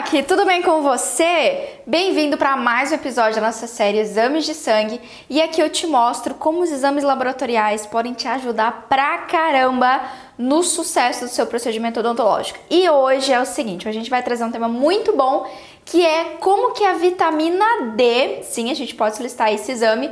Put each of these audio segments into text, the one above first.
Doc, tudo bem com você? Bem-vindo para mais um episódio da nossa série Exames de Sangue e aqui eu te mostro como os exames laboratoriais podem te ajudar pra caramba no sucesso do seu procedimento odontológico. E hoje é o seguinte, a gente vai trazer um tema muito bom que é como que a vitamina D, sim, a gente pode solicitar esse exame,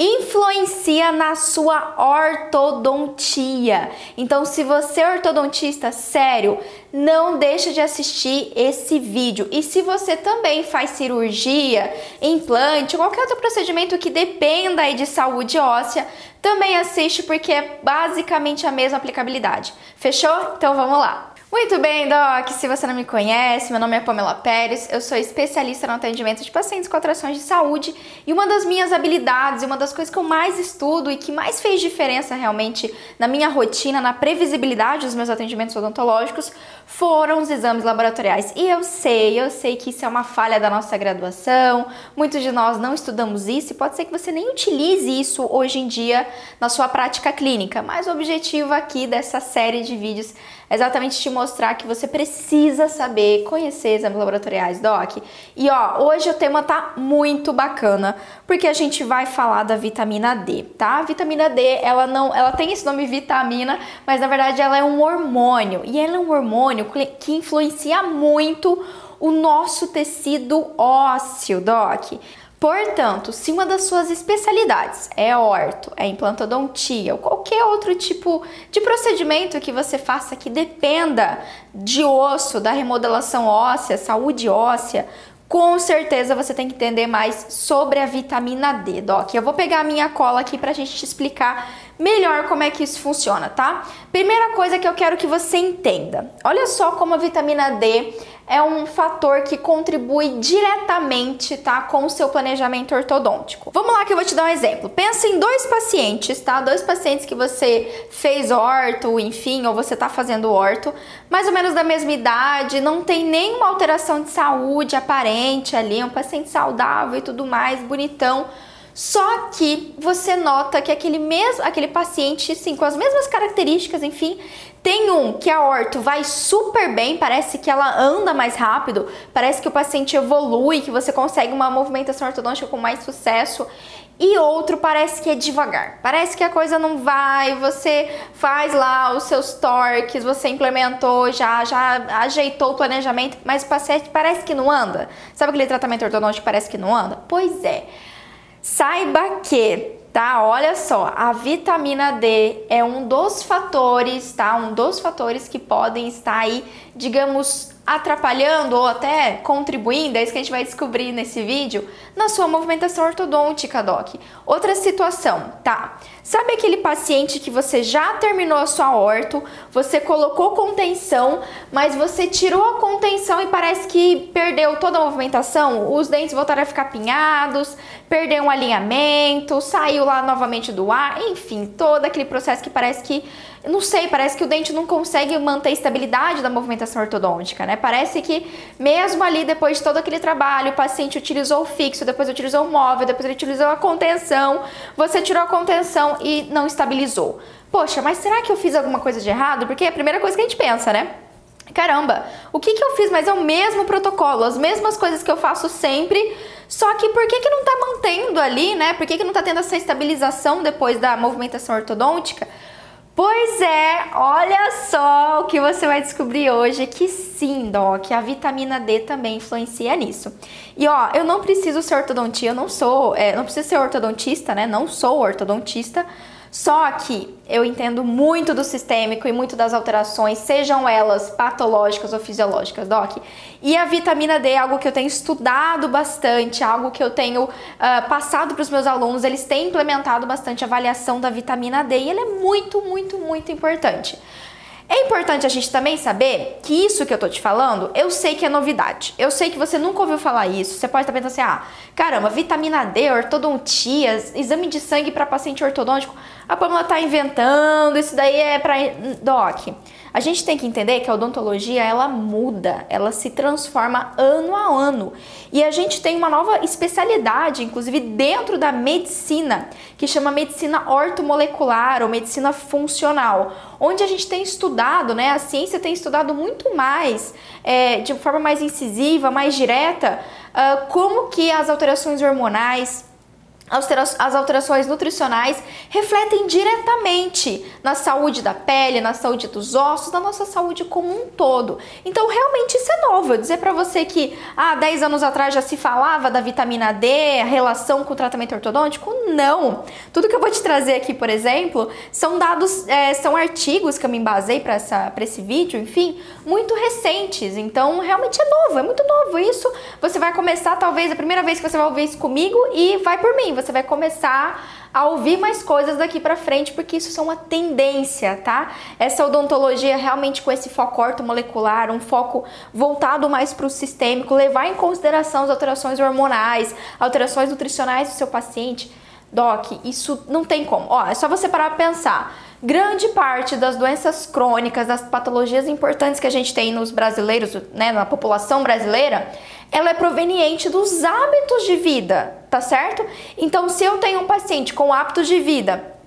influencia na sua ortodontia. Então, se você é ortodontista, sério, não deixa de assistir esse vídeo. E se você também faz cirurgia, implante, qualquer outro procedimento que dependa aí de saúde óssea, também assiste porque é basicamente a mesma aplicabilidade. Fechou? Então vamos lá. Muito bem, Doc. Se você não me conhece, meu nome é Pamela Pérez, eu sou especialista no atendimento de pacientes com atrações de saúde e uma das minhas habilidades e uma das coisas que eu mais estudo e que mais fez diferença realmente na minha rotina, na previsibilidade dos meus atendimentos odontológicos foram os exames laboratoriais. E eu sei, eu sei que isso é uma falha da nossa graduação, muitos de nós não estudamos isso e pode ser que você nem utilize isso hoje em dia na sua prática clínica, mas o objetivo aqui dessa série de vídeos exatamente te mostrar que você precisa saber conhecer exames laboratoriais, Doc. E ó, hoje o tema tá muito bacana, porque a gente vai falar da vitamina D, tá? A vitamina D, ela não, ela tem esse nome vitamina, mas na verdade ela é um hormônio, e ela é um hormônio que influencia muito o nosso tecido ósseo, Doc. Portanto, se uma das suas especialidades é orto, é implantodontia ou qualquer outro tipo de procedimento que você faça que dependa de osso, da remodelação óssea, saúde óssea, com certeza você tem que entender mais sobre a vitamina D, Doc. Eu vou pegar a minha cola aqui pra gente te explicar melhor como é que isso funciona, tá? Primeira coisa que eu quero que você entenda. Olha só como a vitamina D é um fator que contribui diretamente, tá, com o seu planejamento ortodôntico. Vamos lá que eu vou te dar um exemplo. Pensa em dois pacientes, tá? Dois pacientes que você fez orto, enfim, ou você tá fazendo orto, mais ou menos da mesma idade, não tem nenhuma alteração de saúde aparente ali, é um paciente saudável e tudo mais, bonitão só que você nota que aquele mesmo, aquele paciente, sim, com as mesmas características, enfim, tem um que a orto vai super bem, parece que ela anda mais rápido, parece que o paciente evolui, que você consegue uma movimentação ortodôntica com mais sucesso. E outro parece que é devagar. Parece que a coisa não vai, você faz lá os seus torques, você implementou, já, já ajeitou o planejamento, mas o paciente parece que não anda. Sabe aquele tratamento ortodôntico que parece que não anda? Pois é. Saiba que, tá? Olha só, a vitamina D é um dos fatores, tá? Um dos fatores que podem estar aí, digamos, atrapalhando ou até contribuindo, é isso que a gente vai descobrir nesse vídeo, na sua movimentação ortodôntica, Doc. Outra situação, tá? Sabe aquele paciente que você já terminou a sua orto, você colocou contenção, mas você tirou a contenção e parece que perdeu toda a movimentação? Os dentes voltaram a ficar pinhados, perdeu um alinhamento, saiu lá novamente do ar, enfim, todo aquele processo que parece que não sei, parece que o dente não consegue manter a estabilidade da movimentação ortodôntica, né? Parece que mesmo ali depois de todo aquele trabalho, o paciente utilizou o fixo, depois utilizou o móvel, depois ele utilizou a contenção, você tirou a contenção e não estabilizou. Poxa, mas será que eu fiz alguma coisa de errado? Porque é a primeira coisa que a gente pensa, né? Caramba, o que, que eu fiz? Mas é o mesmo protocolo, as mesmas coisas que eu faço sempre, só que por que, que não tá mantendo ali, né? Por que, que não tá tendo essa estabilização depois da movimentação ortodôntica? Pois é, olha só o que você vai descobrir hoje que sim, Doc, a vitamina D também influencia nisso. E ó, eu não preciso ser ortodontia, eu não sou, é, não preciso ser ortodontista, né? Não sou ortodontista, só que eu entendo muito do sistêmico e muito das alterações, sejam elas patológicas ou fisiológicas, Doc. E a vitamina D é algo que eu tenho estudado bastante, algo que eu tenho uh, passado para os meus alunos. Eles têm implementado bastante a avaliação da vitamina D e ela é muito, muito, muito importante. É importante a gente também saber que isso que eu tô te falando, eu sei que é novidade. Eu sei que você nunca ouviu falar isso. Você pode estar pensando assim: ah, caramba, vitamina D, ortodontia, exame de sangue para paciente ortodôntico. a Pamela tá inventando, isso daí é para doc. A gente tem que entender que a odontologia ela muda, ela se transforma ano a ano. E a gente tem uma nova especialidade, inclusive dentro da medicina, que chama medicina ortomolecular ou medicina funcional, onde a gente tem estudado, né? A ciência tem estudado muito mais, é, de forma mais incisiva, mais direta, uh, como que as alterações hormonais as alterações nutricionais refletem diretamente na saúde da pele, na saúde dos ossos, na nossa saúde como um todo. Então, realmente isso é novo. Eu dizer para você que há ah, 10 anos atrás já se falava da vitamina D, a relação com o tratamento ortodôntico, não. Tudo que eu vou te trazer aqui, por exemplo, são dados, é, são artigos que eu me embasei para esse vídeo, enfim, muito recentes. Então, realmente é novo, é muito novo. Isso você vai começar, talvez, a primeira vez que você vai ouvir isso comigo e vai por mim você vai começar a ouvir mais coisas daqui para frente, porque isso é uma tendência, tá? Essa odontologia realmente com esse foco ortomolecular, um foco voltado mais para o sistêmico, levar em consideração as alterações hormonais, alterações nutricionais do seu paciente. Doc, isso não tem como. Ó, é só você parar para pensar. Grande parte das doenças crônicas, das patologias importantes que a gente tem nos brasileiros, né, na população brasileira, ela é proveniente dos hábitos de vida, tá certo? Então, se eu tenho um paciente com hábitos de vida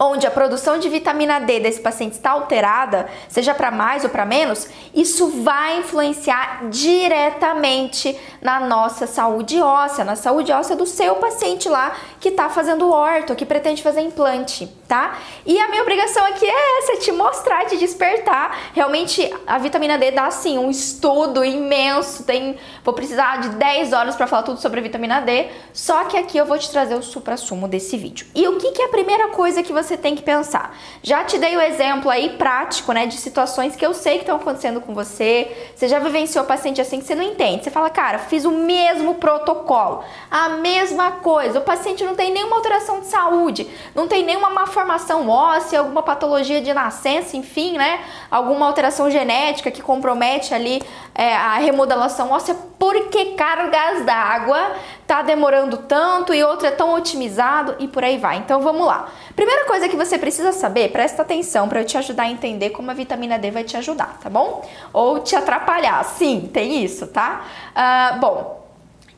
onde a produção de vitamina D desse paciente está alterada, seja para mais ou para menos, isso vai influenciar diretamente na nossa saúde óssea, na saúde óssea do seu paciente lá que está fazendo orto, que pretende fazer implante, tá? E a minha obrigação aqui é essa, é te mostrar, te despertar. Realmente a vitamina D dá assim um estudo imenso, tem, vou precisar de 10 horas para falar tudo sobre a vitamina D, só que aqui eu vou te trazer o supra-sumo desse vídeo. E o que, que é a primeira coisa que você tem que pensar. Já te dei o exemplo aí prático, né, de situações que eu sei que estão acontecendo com você. Você já vivenciou paciente assim que você não entende. Você fala, cara, fiz o mesmo protocolo, a mesma coisa. O paciente não tem nenhuma alteração de saúde, não tem nenhuma malformação óssea, alguma patologia de nascença, enfim, né? Alguma alteração genética que compromete ali é, a remodelação óssea. Porque cargas d'água tá demorando tanto e outro é tão otimizado e por aí vai. Então vamos lá. Primeira coisa que você precisa saber, presta atenção para eu te ajudar a entender como a vitamina D vai te ajudar, tá bom? Ou te atrapalhar. Sim, tem isso, tá? Uh, bom,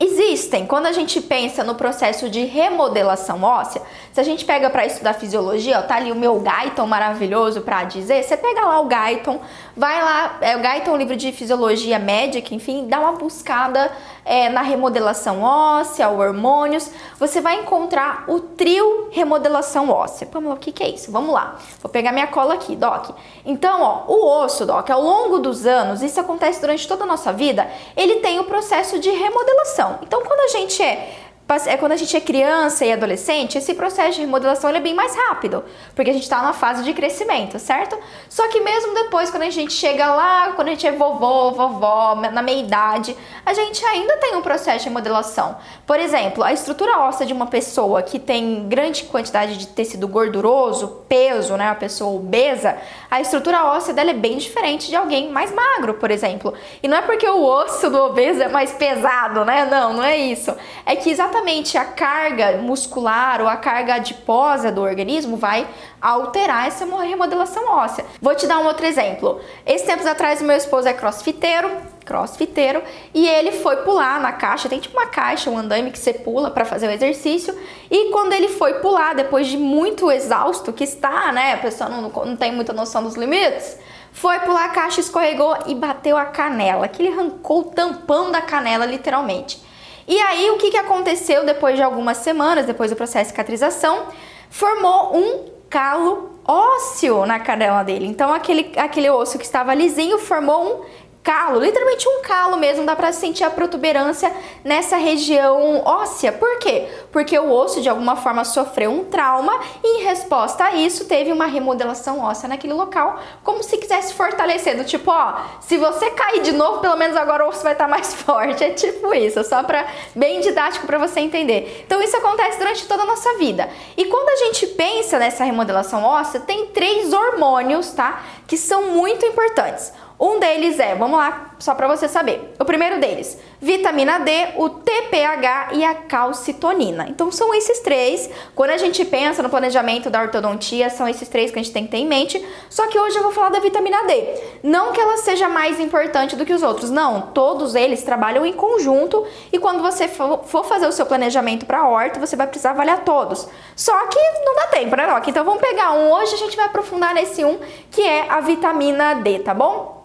Existem, quando a gente pensa no processo de remodelação óssea, se a gente pega para estudar fisiologia, ó, tá ali o meu Guyton maravilhoso para dizer, você pega lá o Guyton, vai lá, é, o Guyton, livro de fisiologia médica, enfim, dá uma buscada é, na remodelação óssea, hormônios, você vai encontrar o trio remodelação óssea. Pamela, o que, que é isso? Vamos lá, vou pegar minha cola aqui, Doc. Então, ó, o osso, Doc, ao longo dos anos, isso acontece durante toda a nossa vida, ele tem o processo de remodelação. Então, quando a gente é é quando a gente é criança e adolescente, esse processo de remodelação é bem mais rápido, porque a gente está numa fase de crescimento, certo? Só que mesmo depois, quando a gente chega lá, quando a gente é vovô, vovó, na meia idade, a gente ainda tem um processo de remodelação. Por exemplo, a estrutura óssea de uma pessoa que tem grande quantidade de tecido gorduroso, peso, né, a pessoa obesa, a estrutura óssea dela é bem diferente de alguém mais magro, por exemplo. E não é porque o osso do obeso é mais pesado, né? Não, não é isso. É que exatamente exatamente a carga muscular ou a carga adiposa do organismo vai alterar essa remodelação óssea. Vou te dar um outro exemplo. Esse tempos atrás, meu esposo é crossfiteiro, crossfiteiro, e ele foi pular na caixa, tem tipo uma caixa, um andaime que você pula para fazer o exercício, e quando ele foi pular, depois de muito exausto que está, né, a pessoa não, não tem muita noção dos limites, foi pular a caixa, escorregou e bateu a canela, que ele arrancou o tampão da canela, literalmente. E aí, o que, que aconteceu depois de algumas semanas, depois do processo de cicatrização? Formou um calo ósseo na canela dele. Então, aquele, aquele osso que estava lisinho formou um calo, literalmente um calo mesmo, dá para sentir a protuberância nessa região óssea. Por quê? Porque o osso de alguma forma sofreu um trauma e em resposta a isso teve uma remodelação óssea naquele local, como se quisesse fortalecer, do tipo, ó, se você cair de novo, pelo menos agora o osso vai estar mais forte. É tipo isso, só para bem didático para você entender. Então isso acontece durante toda a nossa vida. E quando a gente pensa nessa remodelação óssea, tem três hormônios, tá? Que são muito importantes. Um deles é, vamos lá, Só para você saber. O primeiro deles, vitamina D, o TPH e a calcitonina. Então são esses três. Quando a gente pensa no planejamento da ortodontia, são esses três que a gente tem que ter em mente. Só que hoje eu vou falar da vitamina D. Não que ela seja mais importante do que os outros, não. Todos eles trabalham em conjunto e quando você for fazer o seu planejamento para horta, você vai precisar avaliar todos. Só que não dá tempo, né? Então vamos pegar um hoje, a gente vai aprofundar nesse um, que é a vitamina D, tá bom?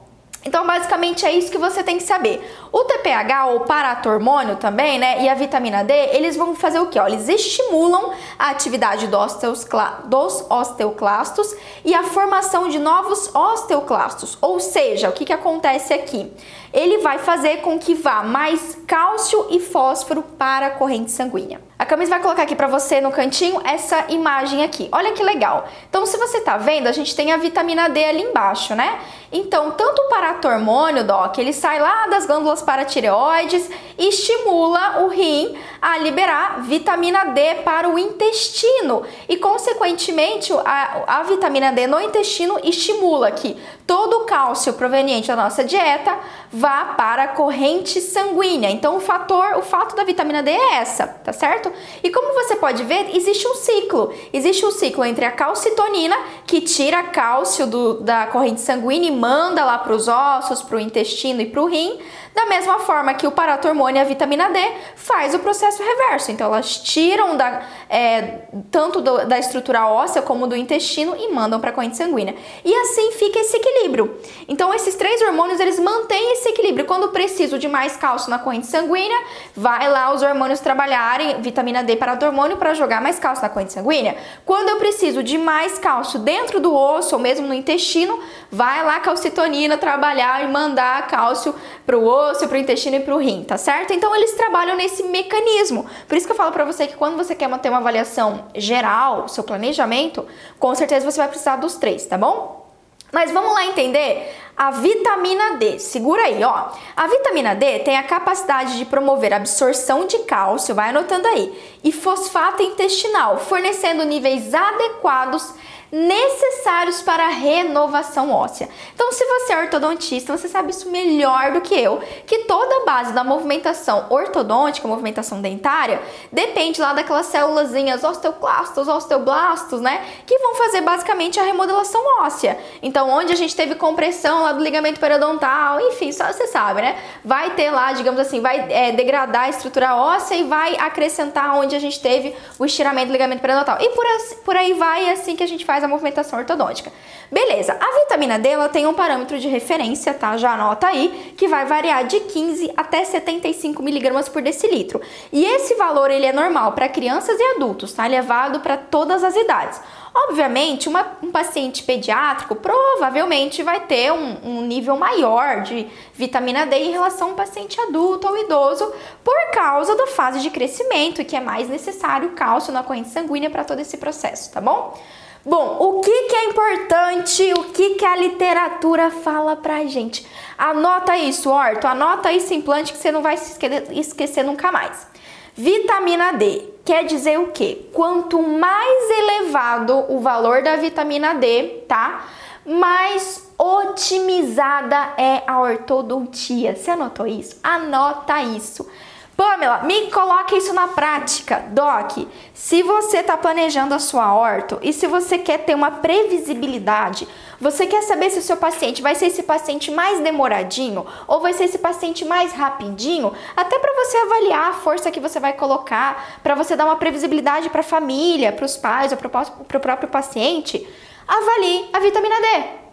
Então, basicamente é isso que você tem que saber. O TPH, ou paratormônio também, né, e a vitamina D, eles vão fazer o quê? Ó, eles estimulam a atividade dos osteoclastos e a formação de novos osteoclastos. Ou seja, o que, que acontece aqui? Ele vai fazer com que vá mais cálcio e fósforo para a corrente sanguínea. A Camis vai colocar aqui para você no cantinho essa imagem aqui. Olha que legal. Então, se você tá vendo, a gente tem a vitamina D ali embaixo, né? Então, tanto o paratormônio, Doc, ele sai lá das glândulas paratireoides e estimula o rim a liberar vitamina D para o intestino. E, consequentemente, a, a vitamina D no intestino estimula que todo o cálcio proveniente da nossa dieta vá para a corrente sanguínea. Então, o fator, o fato da vitamina D é essa, tá certo? E como você pode ver, existe um ciclo. Existe um ciclo entre a calcitonina, que tira cálcio do, da corrente sanguínea e manda lá para os ossos, para o intestino e para o rim, da mesma forma que o paratormônio e a vitamina D faz o processo reverso. Então elas tiram da, é, tanto do, da estrutura óssea como do intestino e mandam para a corrente sanguínea. E assim fica esse equilíbrio. Então esses três hormônios eles mantêm esse equilíbrio. Quando preciso de mais cálcio na corrente sanguínea, vai lá os hormônios trabalharem, vitamina D paratormônio para jogar mais cálcio na corrente sanguínea. Quando eu preciso de mais cálcio dentro do osso ou mesmo no intestino, vai lá a calcitonina trabalhar e mandar cálcio para o osso, para o intestino e para o rim, tá certo? Então eles trabalham nesse mecanismo. Por isso que eu falo para você que quando você quer ter uma avaliação geral, seu planejamento, com certeza você vai precisar dos três, tá bom? Mas vamos lá entender a vitamina D. Segura aí, ó. A vitamina D tem a capacidade de promover a absorção de cálcio, vai anotando aí, e fosfato intestinal, fornecendo níveis adequados necessários para a renovação óssea. Então, se você é ortodontista, você sabe isso melhor do que eu, que toda a base da movimentação ortodôntica, movimentação dentária, depende lá daquelas célulazinhas osteoclastos, osteoblastos, né, que vão fazer basicamente a remodelação óssea. Então, onde a gente teve compressão lá do ligamento periodontal, enfim, só você sabe, né, vai ter lá, digamos assim, vai é, degradar a estrutura óssea e vai acrescentar onde a gente teve o estiramento do ligamento periodontal. E por, por aí vai, é assim que a gente faz a movimentação ortodôntica. Beleza, a vitamina D ela tem um parâmetro de referência, tá? Já anota aí, que vai variar de 15 até 75 miligramas por decilitro. E esse valor ele é normal para crianças e adultos, tá? Elevado para todas as idades. Obviamente, uma, um paciente pediátrico provavelmente vai ter um, um, nível maior de vitamina D em relação a um paciente adulto ou idoso por causa da fase de crescimento que é mais necessário cálcio na corrente sanguínea para todo esse processo, tá bom? Bom, o que, que é importante, o que, que a literatura fala pra gente? Anota isso, Horto, anota isso implante que você não vai se esquecer nunca mais. Vitamina D quer dizer o quê? Quanto mais elevado o valor da vitamina D, tá? Mais otimizada é a ortodontia. Você anotou isso? Anota isso. Pamela, me coloque isso na prática. Doc, se você está planejando a sua orto e se você quer ter uma previsibilidade, você quer saber se o seu paciente vai ser esse paciente mais demoradinho ou vai ser esse paciente mais rapidinho, até para você avaliar a força que você vai colocar, para você dar uma previsibilidade para a família, para os pais ou para o próprio paciente, avalie a vitamina D.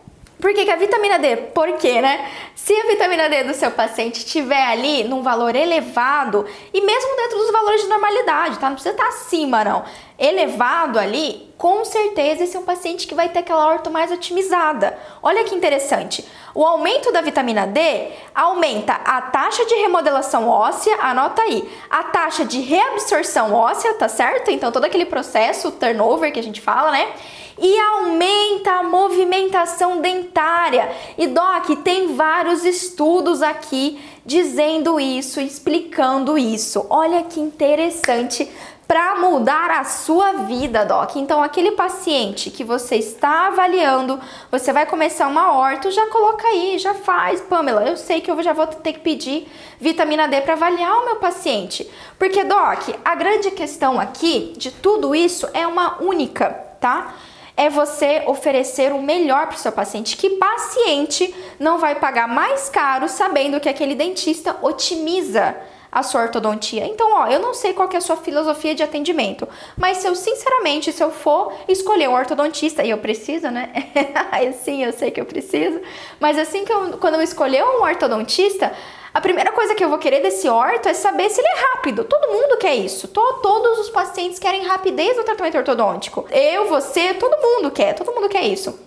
Por que, que a vitamina D? Porque, né? Se a vitamina D do seu paciente estiver ali num valor elevado, e mesmo dentro dos valores de normalidade, tá? Não precisa estar acima, não. Elevado ali, com certeza esse é um paciente que vai ter aquela horta mais otimizada. Olha que interessante. O aumento da vitamina D aumenta a taxa de remodelação óssea, anota aí, a taxa de reabsorção óssea, tá certo? Então todo aquele processo, turnover que a gente fala, né? E aumenta a movimentação dentária. E Doc, tem vários estudos aqui dizendo isso, explicando isso. Olha que interessante para mudar a sua vida, doc. Então, aquele paciente que você está avaliando, você vai começar uma horta, já coloca aí, já faz, Pamela. Eu sei que eu já vou ter que pedir vitamina D para avaliar o meu paciente. Porque, doc, a grande questão aqui de tudo isso é uma única, tá? É você oferecer o melhor para o seu paciente. Que paciente não vai pagar mais caro sabendo que aquele dentista otimiza a sua ortodontia. Então, ó, eu não sei qual é a sua filosofia de atendimento, mas se eu, sinceramente, se eu for escolher um ortodontista, e eu preciso, né? Sim, eu sei que eu preciso, mas assim que eu, quando eu escolher um ortodontista, a primeira coisa que eu vou querer desse orto é saber se ele é rápido. Todo mundo quer isso. todos os pacientes querem rapidez no tratamento ortodôntico. Eu, você, todo mundo quer. Todo mundo quer isso.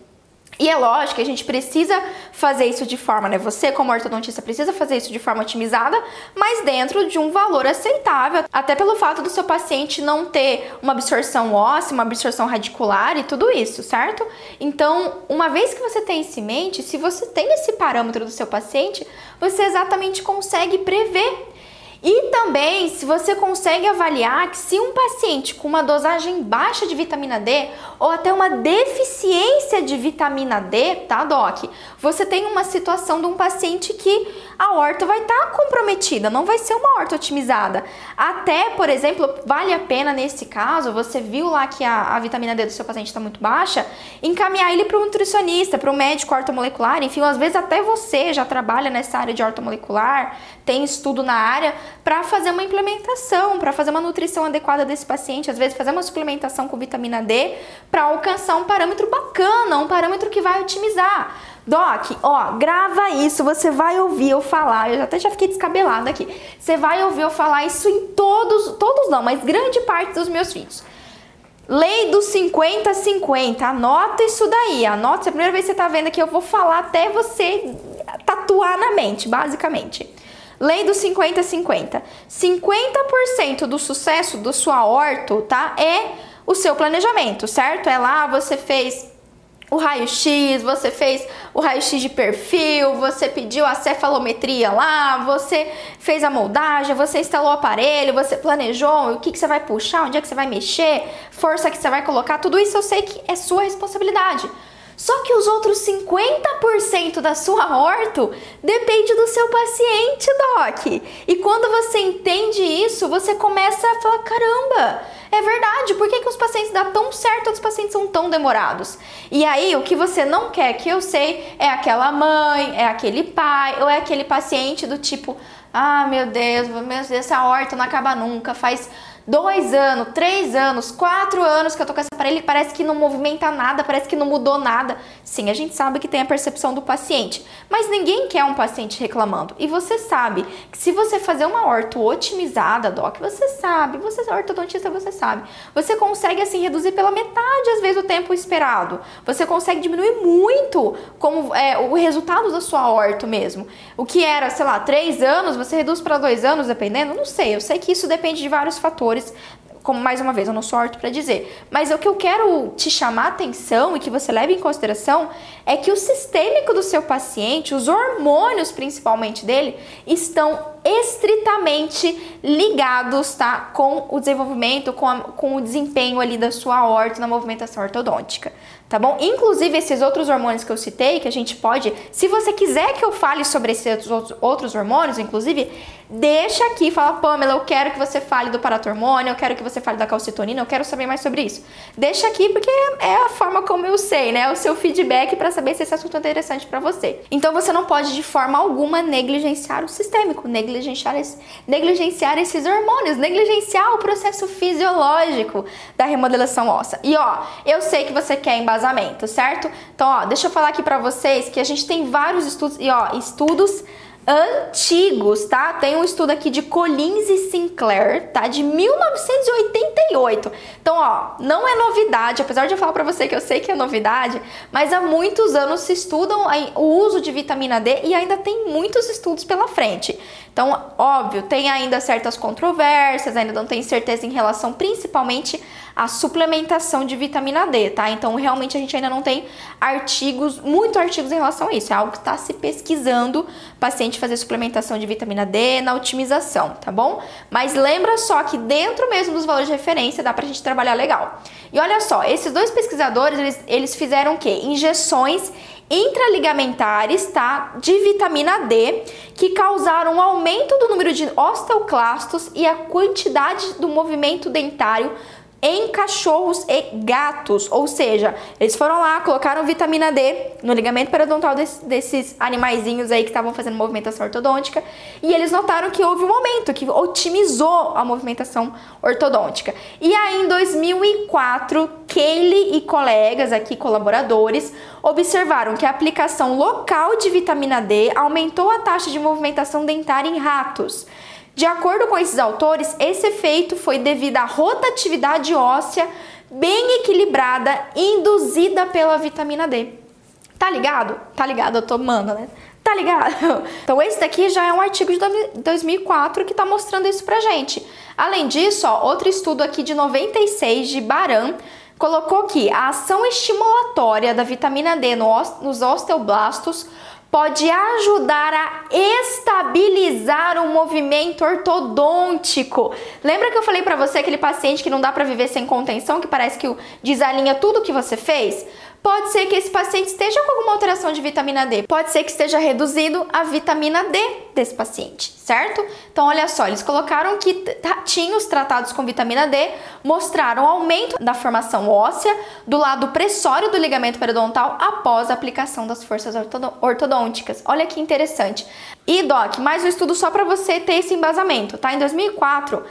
E é lógico que a gente precisa fazer isso de forma, né? Você, como ortodontista, precisa fazer isso de forma otimizada, mas dentro de um valor aceitável, até pelo fato do seu paciente não ter uma absorção óssea, uma absorção radicular e tudo isso, certo? Então, uma vez que você tem isso em mente, se você tem esse parâmetro do seu paciente, você exatamente consegue prever e também, se você consegue avaliar que se um paciente com uma dosagem baixa de vitamina D ou até uma deficiência de vitamina D, tá, doc? Você tem uma situação de um paciente que a horta vai estar tá comprometida, não vai ser uma horta otimizada. Até, por exemplo, vale a pena nesse caso, você viu lá que a, a vitamina D do seu paciente está muito baixa, encaminhar ele para um nutricionista, para um médico ortomolecular, enfim, às vezes até você já trabalha nessa área de ortomolecular, tem estudo na área, para fazer uma implementação, para fazer uma nutrição adequada desse paciente, às vezes fazer uma suplementação com vitamina D para alcançar um parâmetro bacana, um parâmetro que vai otimizar. Doc, ó, grava isso, você vai ouvir eu falar. Eu até já fiquei descabelada aqui. Você vai ouvir eu falar isso em todos, todos não, mas grande parte dos meus vídeos. Lei dos 50-50, anota isso daí, anota. É a primeira vez que você tá vendo aqui, eu vou falar até você tatuar na mente, basicamente. Lei dos 50-50. 50%, do sucesso do sua orto, tá? É o seu planejamento, certo? É lá, você fez o raio-x, você fez o raio-x de perfil, você pediu a cefalometria lá, você fez a moldagem, você instalou o aparelho, você planejou o que, que você vai puxar, onde é que você vai mexer, força que você vai colocar, tudo isso eu sei que é sua responsabilidade. Só que os outros 50% da sua horto depende do seu paciente, Doc. E quando você entende isso, você começa a falar: caramba, é verdade, por que, que os pacientes dão tão certo e os pacientes são tão demorados? E aí, o que você não quer que eu sei é aquela mãe, é aquele pai ou é aquele paciente do tipo: ah, meu Deus, meu Deus, essa horta não acaba nunca, faz dois anos, três anos, quatro anos que eu tô com esse aparelho e parece que não movimenta nada, parece que não mudou nada. Sim, a gente sabe que tem a percepção do paciente, mas ninguém quer um paciente reclamando. E você sabe que se você fazer uma orto otimizada, doc, você sabe, você é ortodontista, você sabe, você consegue assim reduzir pela metade às vezes o tempo esperado. Você consegue diminuir muito como é, o resultado da sua orto mesmo. O que era, sei lá, três anos, você reduz para dois anos, dependendo. Não sei. Eu sei que isso depende de vários fatores fatores, como mais uma vez, eu não sou orto para dizer, mas o que eu quero te chamar atenção e que você leve em consideração é que o sistêmico do seu paciente, os hormônios principalmente dele, estão estritamente ligados, tá, com o desenvolvimento, com, a, com o desempenho ali da sua horta na movimentação ortodôntica tá bom? Inclusive esses outros hormônios que eu citei, que a gente pode, se você quiser que eu fale sobre esses outros hormônios, inclusive, deixa aqui, fala, Pamela, eu quero que você fale do paratormônio, eu quero que você fale da calcitonina, eu quero saber mais sobre isso. Deixa aqui porque é a forma como eu sei, né? O seu feedback para saber se esse assunto é interessante para você. Então você não pode de forma alguma negligenciar o sistêmico, negligenciar, esse, negligenciar esses hormônios, negligenciar o processo fisiológico da remodelação óssea. E ó, eu sei que você quer embasamento, certo? Então, ó, deixa eu falar aqui para vocês que a gente tem vários estudos, e ó, estudos antigos, tá? Tem um estudo aqui de Collins e Sinclair, tá? De 1988. Então, ó, não é novidade, apesar de eu falar para você que eu sei que é novidade, mas há muitos anos se estudam o uso de vitamina D e ainda tem muitos estudos pela frente. Então, óbvio, tem ainda certas controvérsias, ainda não tem certeza em relação principalmente à suplementação de vitamina D, tá? Então, realmente a gente ainda não tem artigos, muito artigos em relação a isso. É algo que está se pesquisando, paciente fazer suplementação de vitamina D na otimização, tá bom? Mas lembra só que dentro mesmo dos valores de referência dá pra gente trabalhar legal. E olha só, esses dois pesquisadores, eles, eles fizeram o quê? Injeções intraligamentares, tá? De vitamina D, que causaram um aumento do número de osteoclastos e a quantidade do movimento dentário em cachorros e gatos, ou seja, eles foram lá, colocaram vitamina D no ligamento periodontal desse, desses animaizinhos aí que estavam fazendo movimentação ortodôntica e eles notaram que houve um aumento, que otimizou a movimentação ortodôntica. E aí em 2004, Kaylee e colegas aqui, colaboradores, observaram que a aplicação local de vitamina D aumentou a taxa de movimentação dentária em ratos. De acordo com esses autores, esse efeito foi devido à rotatividade óssea bem equilibrada induzida pela vitamina D. Tá ligado? Tá ligado, eu tô tomando, né? Tá ligado? Então esse daqui já é um artigo de 2004 que tá mostrando isso pra gente. Além disso, ó, outro estudo aqui de 96 de Baran colocou que a ação estimulatória da vitamina D nos osteoblastos pode ajudar a estabilizar o movimento ortodôntico. Lembra que eu falei para você aquele paciente que não dá para viver sem contenção, que parece que desalinha tudo que você fez? Pode ser que esse paciente esteja com alguma alteração de vitamina D. Pode ser que esteja reduzido a vitamina D desse paciente, certo? Então, olha só, eles colocaram que ratinhos tratados com vitamina D mostraram aumento da formação óssea do lado pressório do ligamento periodontal após a aplicação das forças ortodônticas. Olha que interessante. E, Doc, mais um estudo só para você ter esse embasamento, tá? Em 2004,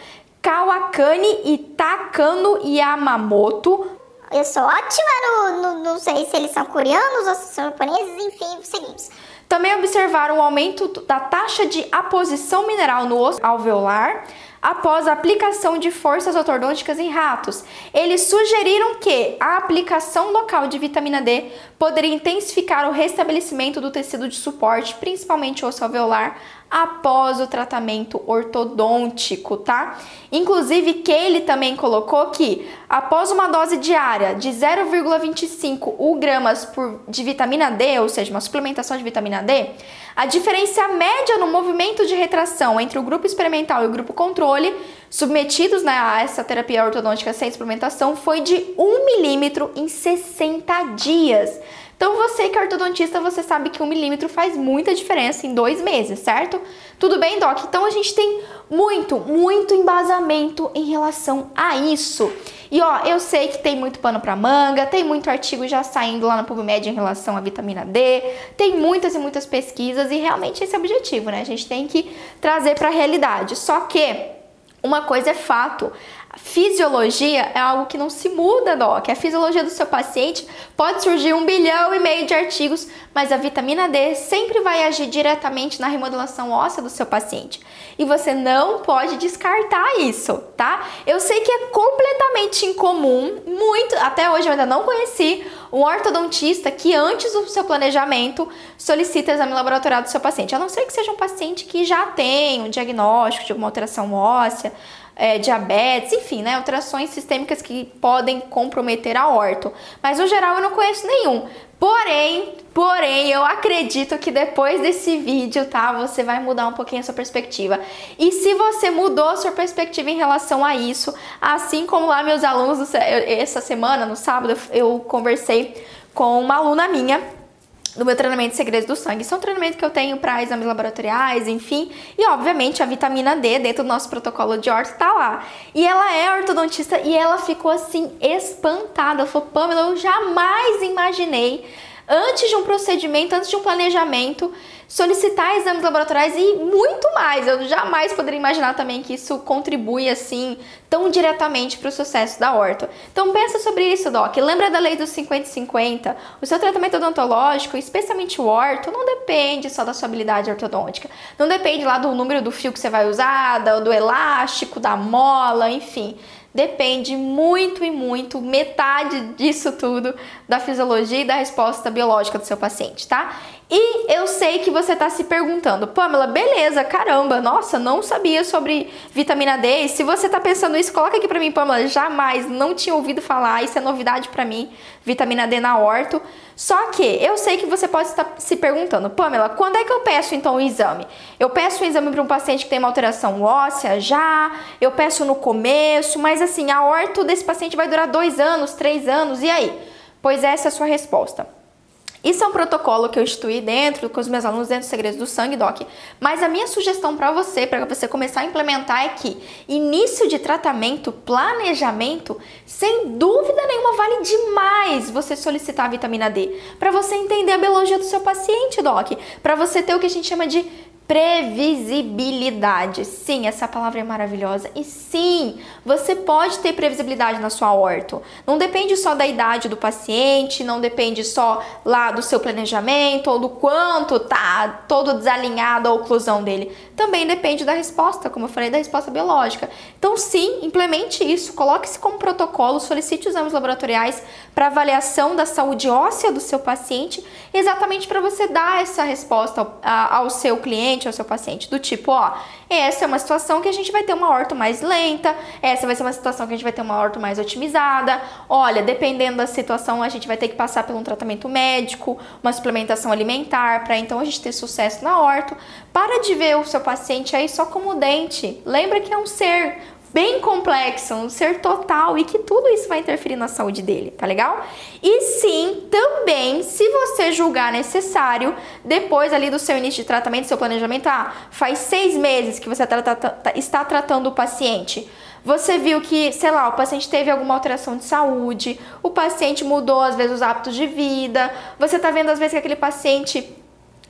Kawakani e Takano Yamamoto eu sou ótima no, no, Não sei se eles são coreanos ou se são japoneses, enfim, seguimos. Também observaram o aumento da taxa de aposição mineral no osso alveolar após a aplicação de forças ortodônticas em ratos. Eles sugeriram que a aplicação local de vitamina D poderia intensificar o restabelecimento do tecido de suporte, principalmente osso alveolar, após o tratamento ortodôntico, tá? Inclusive, Kelly também colocou que após uma dose diária de 0,25 gramas por, de vitamina D, ou seja, uma suplementação de vitamina D, a diferença média no movimento de retração entre o grupo experimental e o grupo controle, submetidos né, a essa terapia ortodôntica sem suplementação, foi de 1 milímetro em 60 dias. Então você que é ortodontista, você sabe que um milímetro faz muita diferença em dois meses, certo? Tudo bem, Doc? Então a gente tem muito, muito embasamento em relação a isso. E ó, eu sei que tem muito pano para manga, tem muito artigo já saindo lá na PubMed em relação à vitamina D, tem muitas e muitas pesquisas e realmente esse é o objetivo, né? A gente tem que trazer para a realidade. Só que uma coisa é fato, Fisiologia é algo que não se muda, Doc. A fisiologia do seu paciente pode surgir um bilhão e meio de artigos, mas a vitamina D sempre vai agir diretamente na remodelação óssea do seu paciente. E você não pode descartar isso, tá? Eu sei que é completamente incomum, muito, até hoje eu ainda não conheci um ortodontista que antes do seu planejamento solicita exame laboratorial do seu paciente. A não ser que seja um paciente que já tem um diagnóstico de alguma alteração óssea, é, diabetes, enfim, né, alterações sistêmicas que podem comprometer a orto. Mas no geral eu não conheço nenhum. Porém, porém, eu acredito que depois desse vídeo, tá, você vai mudar um pouquinho a sua perspectiva. E se você mudou a sua perspectiva em relação a isso, assim como lá meus alunos, essa semana, no sábado, eu conversei com uma aluna minha do meu treinamento Segredos do Sangue. Isso é um treinamento que eu tenho para exames laboratoriais, enfim. E, obviamente, a vitamina D dentro do nosso protocolo de orto tá lá. E ela é ortodontista e ela ficou, assim, espantada. Ela falou, Pamela, eu jamais imaginei, antes de um procedimento, antes de um planejamento, solicitar exames laboratoriais e muito mais. Eu jamais poderia imaginar também que isso contribui assim tão diretamente para o sucesso da horta. Então pensa sobre isso, Doc. Lembra da lei dos 50 50? O seu tratamento odontológico, especialmente o orto, não depende só da sua habilidade ortodôntica. Não depende lá do número do fio que você vai usar, do elástico, da mola, enfim depende muito e muito, metade disso tudo, da fisiologia e da resposta biológica do seu paciente, tá? E eu sei que você está se perguntando, Pamela, beleza, caramba, nossa, não sabia sobre vitamina D. E se você está pensando isso, coloca aqui para mim, Pamela, jamais, não tinha ouvido falar, isso é novidade para mim, vitamina D na horto. Só que eu sei que você pode estar se perguntando, Pamela, quando é que eu peço então o exame? Eu peço o exame para um paciente que tem uma alteração óssea já, eu peço no começo, mas assim, a horto desse paciente vai durar dois anos, três anos, e aí? Pois essa é a sua resposta. Isso é um protocolo que eu instituí dentro com os meus alunos dentro dos segredos do sangue, doc. Mas a minha sugestão para você, para você começar a implementar é que início de tratamento, planejamento, sem dúvida nenhuma vale demais você solicitar a vitamina D, para você entender a biologia do seu paciente, doc, para você ter o que a gente chama de Previsibilidade. Sim, essa palavra é maravilhosa. E sim, você pode ter previsibilidade na sua orto. Não depende só da idade do paciente, não depende só lá do seu planejamento ou do quanto tá todo desalinhado a oclusão dele. Também depende da resposta, como eu falei, da resposta biológica. Então, sim, implemente isso, coloque-se como protocolo, solicite exames laboratoriais para avaliação da saúde óssea do seu paciente, exatamente para você dar essa resposta ao seu cliente ao seu paciente, do tipo, ó, essa é uma situação que a gente vai ter uma horto mais lenta, essa vai ser uma situação que a gente vai ter uma horto mais otimizada. Olha, dependendo da situação, a gente vai ter que passar por um tratamento médico, uma suplementação alimentar, para então a gente ter sucesso na horto. Para de ver o seu paciente aí só como dente. Lembra que é um ser bem complexo, um ser total e que tudo isso vai interferir na saúde dele, tá legal? E sim, também, se você julgar necessário, depois ali do seu início de tratamento, seu planejamento, ah, faz seis meses que você tá, tá, tá, está tratando o paciente. Você viu que, sei lá, o paciente teve alguma alteração de saúde, o paciente mudou às vezes os hábitos de vida, você tá vendo às vezes que aquele paciente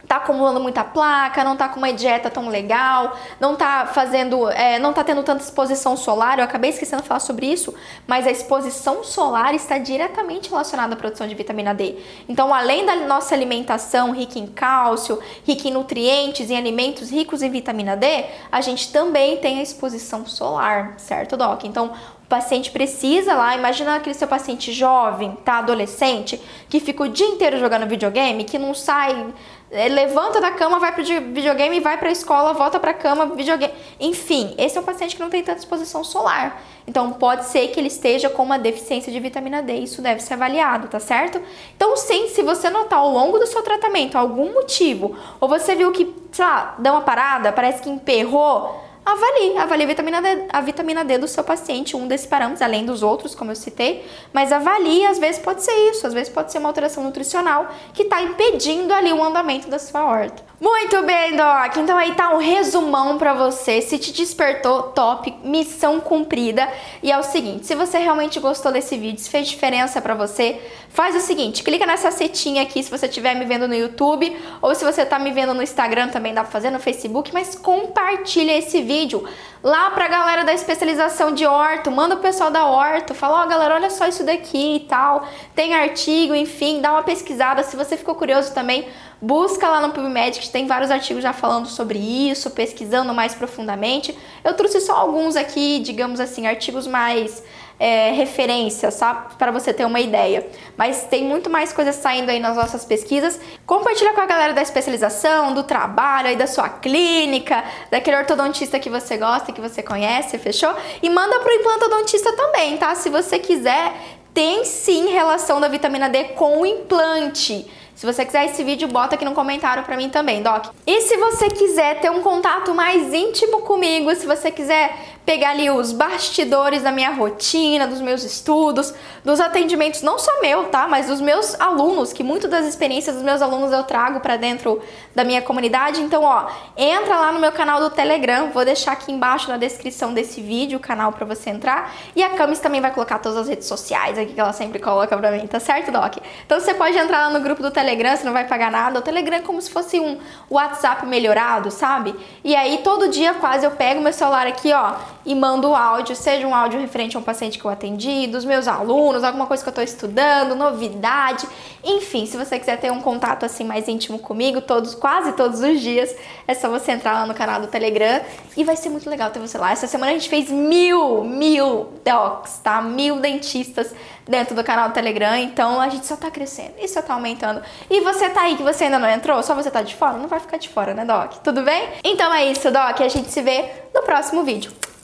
tá acumulando muita placa, não tá com uma dieta tão legal, não tá fazendo, é, não tá tendo tanta exposição solar. Eu acabei esquecendo de falar sobre isso, mas a exposição solar está diretamente relacionada à produção de vitamina D. Então, além da nossa alimentação rica em cálcio, rica em nutrientes, em alimentos ricos em vitamina D, a gente também tem a exposição solar, certo, Doc? Então, o paciente precisa lá, imagina aquele seu paciente jovem, tá, adolescente, que fica o dia inteiro jogando videogame, que não sai é, levanta da cama, vai pro videogame, vai pra escola, volta pra cama, videogame. Enfim, esse é um paciente que não tem tanta exposição solar. Então, pode ser que ele esteja com uma deficiência de vitamina D. Isso deve ser avaliado, tá certo? Então, sim, se você notar ao longo do seu tratamento algum motivo, ou você viu que, sei lá, deu uma parada, parece que emperrou, avalie, avalie a vitamina, D, a vitamina D do seu paciente, um desses parâmetros, além dos outros, como eu citei, mas avalie, às vezes pode ser isso, às vezes pode ser uma alteração nutricional que está impedindo ali o andamento da sua horta. Muito bem, Doc. Então aí tá um resumão para você. Se te despertou, top, missão cumprida. E é o seguinte, se você realmente gostou desse vídeo, se fez diferença para você, faz o seguinte, clica nessa setinha aqui se você estiver me vendo no YouTube ou se você tá me vendo no Instagram também dá pra fazer, no Facebook, mas compartilha esse vídeo lá pra galera da especialização de orto, manda o pessoal da orto, fala, ó oh, galera, olha só isso daqui e tal, tem artigo, enfim, dá uma pesquisada, se você ficou curioso também, busca lá no PubMed, que tem vários artigos já falando sobre isso, pesquisando mais profundamente. Eu trouxe só alguns aqui, digamos assim, artigos mais é, referência, só para você ter uma ideia. Mas tem muito mais coisas saindo aí nas nossas pesquisas. Compartilha com a galera da especialização, do trabalho, aí da sua clínica, daquele ortodontista que você gosta, que você conhece, fechou? E manda pro implantodontista também, tá? Se você quiser, tem sim relação da vitamina D com o implante. Se você quiser esse vídeo, bota aqui no comentário para mim também, Doc. E se você quiser ter um contato mais íntimo comigo, se você quiser pegar ali os bastidores da minha rotina, dos meus estudos, dos atendimentos, não só meu, tá? Mas dos meus alunos, que muito das experiências dos meus alunos eu trago para dentro da minha comunidade. Então, ó, entra lá no meu canal do Telegram, vou deixar aqui embaixo na descrição desse vídeo o canal para você entrar. E a Camis também vai colocar todas as redes sociais aqui que ela sempre coloca pra mim, tá certo, Doc? Então você pode entrar lá no grupo do Telegram, você não vai pagar nada. O Telegram é como se fosse um WhatsApp melhorado, sabe? E aí todo dia quase eu pego meu celular aqui, ó, e mando o áudio, seja um áudio referente a um paciente que eu atendi, dos meus alunos, alguma coisa que eu estou estudando, novidade, enfim, se você quiser ter um contato assim mais íntimo comigo, todos, quase todos os dias, é só você entrar lá no canal do Telegram e vai ser muito legal ter você lá. Essa semana a gente fez mil, mil docs, tá? Mil dentistas dentro do canal do Telegram, então a gente só tá crescendo e só tá aumentando. E você tá aí que você ainda não entrou, só você tá de fora? Não vai ficar de fora, né, Doc? Tudo bem? Então é isso, Doc, a gente se vê no próximo vídeo.